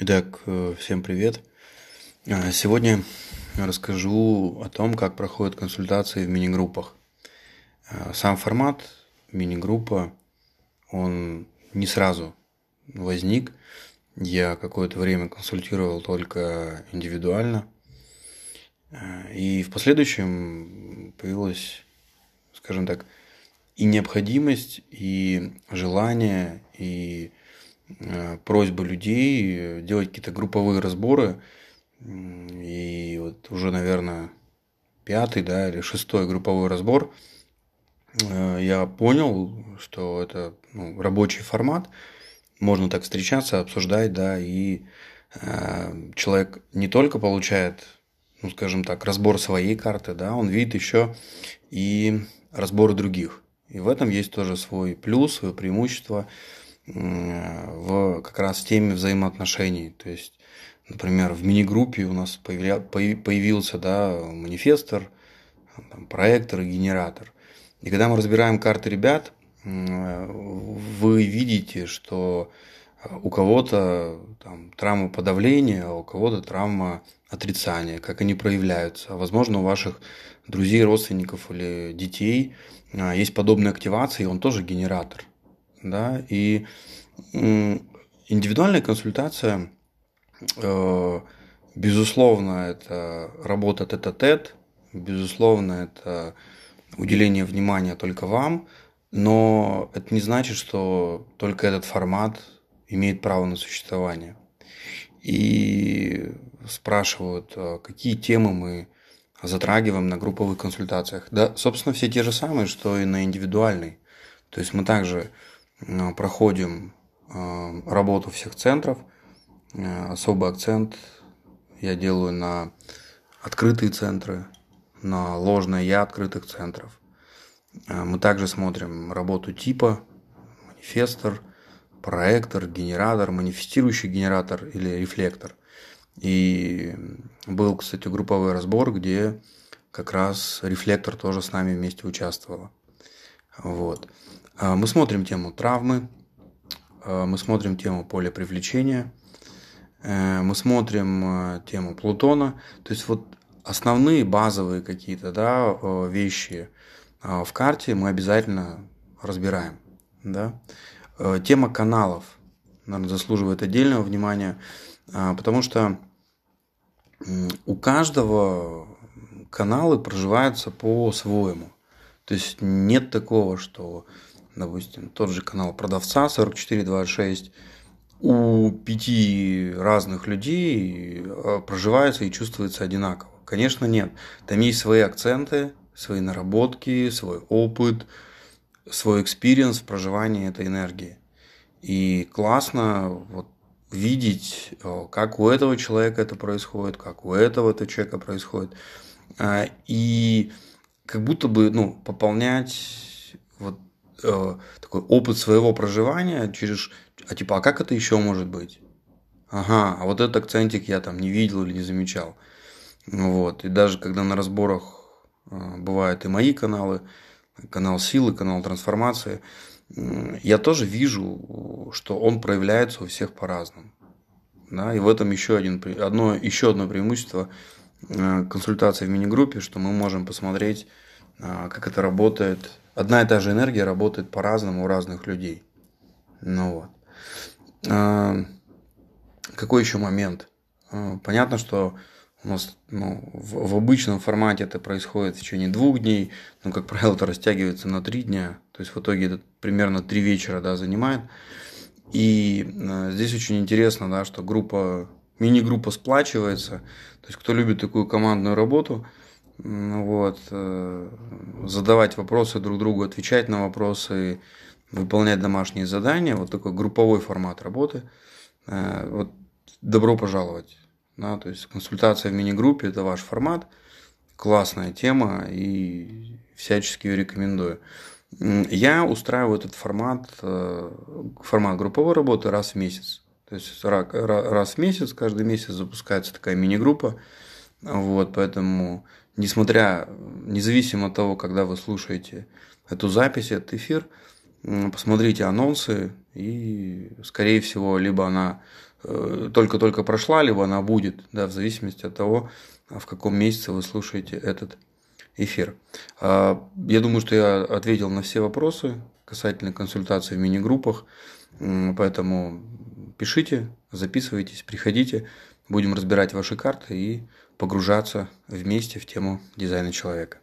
Итак, э, всем привет. Э, сегодня расскажу о том, как проходят консультации в мини-группах. Э, сам формат мини-группа, он не сразу возник. Я какое-то время консультировал только индивидуально. И в последующем появилась, скажем так, и необходимость, и желание, и Э, просьбы людей делать какие-то групповые разборы. И вот уже, наверное, пятый, да, или шестой групповой разбор, э, я понял, что это ну, рабочий формат, можно так встречаться, обсуждать, да, и э, человек не только получает, ну, скажем так, разбор своей карты, да, он видит еще и разборы других. И в этом есть тоже свой плюс, свое преимущество – в как раз теме взаимоотношений. То есть, например, в мини-группе у нас появля, появился да, манифестор, там, проектор и генератор. И когда мы разбираем карты ребят, вы видите, что у кого-то там, травма подавления, а у кого-то травма отрицания, как они проявляются. Возможно, у ваших друзей, родственников или детей а, есть подобная активация, и он тоже генератор да, и индивидуальная консультация, э, безусловно, это работа тет-а-тет, безусловно, это уделение внимания только вам, но это не значит, что только этот формат имеет право на существование. И спрашивают, а какие темы мы затрагиваем на групповых консультациях. Да, собственно, все те же самые, что и на индивидуальной. То есть мы также проходим э, работу всех центров. Э, особый акцент я делаю на открытые центры, на ложное я открытых центров. Мы также смотрим работу типа, манифестор, проектор, генератор, манифестирующий генератор или рефлектор. И был, кстати, групповой разбор, где как раз рефлектор тоже с нами вместе участвовала. Вот. А, мы смотрим тему травмы, а, мы смотрим тему поля привлечения, э, мы смотрим э, тему Плутона. То есть вот основные базовые какие-то да, э, вещи а, в карте мы обязательно разбираем. Да? Тема каналов, наверное, заслуживает отдельного внимания, потому что у каждого каналы проживаются по-своему. То есть нет такого, что допустим, тот же канал продавца 4426, у пяти разных людей э, проживается и чувствуется одинаково. Конечно, нет. Там есть свои акценты, свои наработки, свой опыт, свой experience в проживании этой энергии. И классно вот видеть, э, как у этого человека это происходит, как у этого -то человека происходит. Э, и как будто бы ну, пополнять вот э, такой опыт своего проживания через, а типа, а как это еще может быть? Ага, а вот этот акцентик я там не видел или не замечал. Вот. И даже когда на разборах э, бывают и мои каналы, канал силы, канал трансформации, я тоже вижу, что он проявляется у всех по-разному. Да? И в этом еще, один, одно, еще одно преимущество э, консультации в мини-группе, что мы можем посмотреть, э, как это работает одна и та же энергия работает по-разному у разных людей. Ну вот. А, какой еще момент? А, понятно, что у нас ну, в, в обычном формате это происходит в течение двух дней, но, как правило, это растягивается на три дня. То есть в итоге это примерно три вечера да, занимает. И э, здесь очень интересно, да, что группа, мини-группа сплачивается. То есть кто любит такую командную работу – вот, э, задавать вопросы друг другу, отвечать на вопросы, выполнять домашние задания, вот такой групповой формат работы. Э, вот добро пожаловать. Да, то есть консультация в мини-группе – это ваш формат, классная тема и всячески ее рекомендую. Я устраиваю этот формат, э, формат групповой работы раз в месяц. То есть раз в месяц, каждый месяц запускается такая мини-группа. Вот, поэтому несмотря, независимо от того, когда вы слушаете эту запись, этот эфир, посмотрите анонсы, и, скорее всего, либо она э, только-только прошла, либо она будет, да, в зависимости от того, в каком месяце вы слушаете этот эфир. А, я думаю, что я ответил на все вопросы касательно консультации в мини-группах, поэтому пишите, записывайтесь, приходите, будем разбирать ваши карты и погружаться вместе в тему дизайна человека.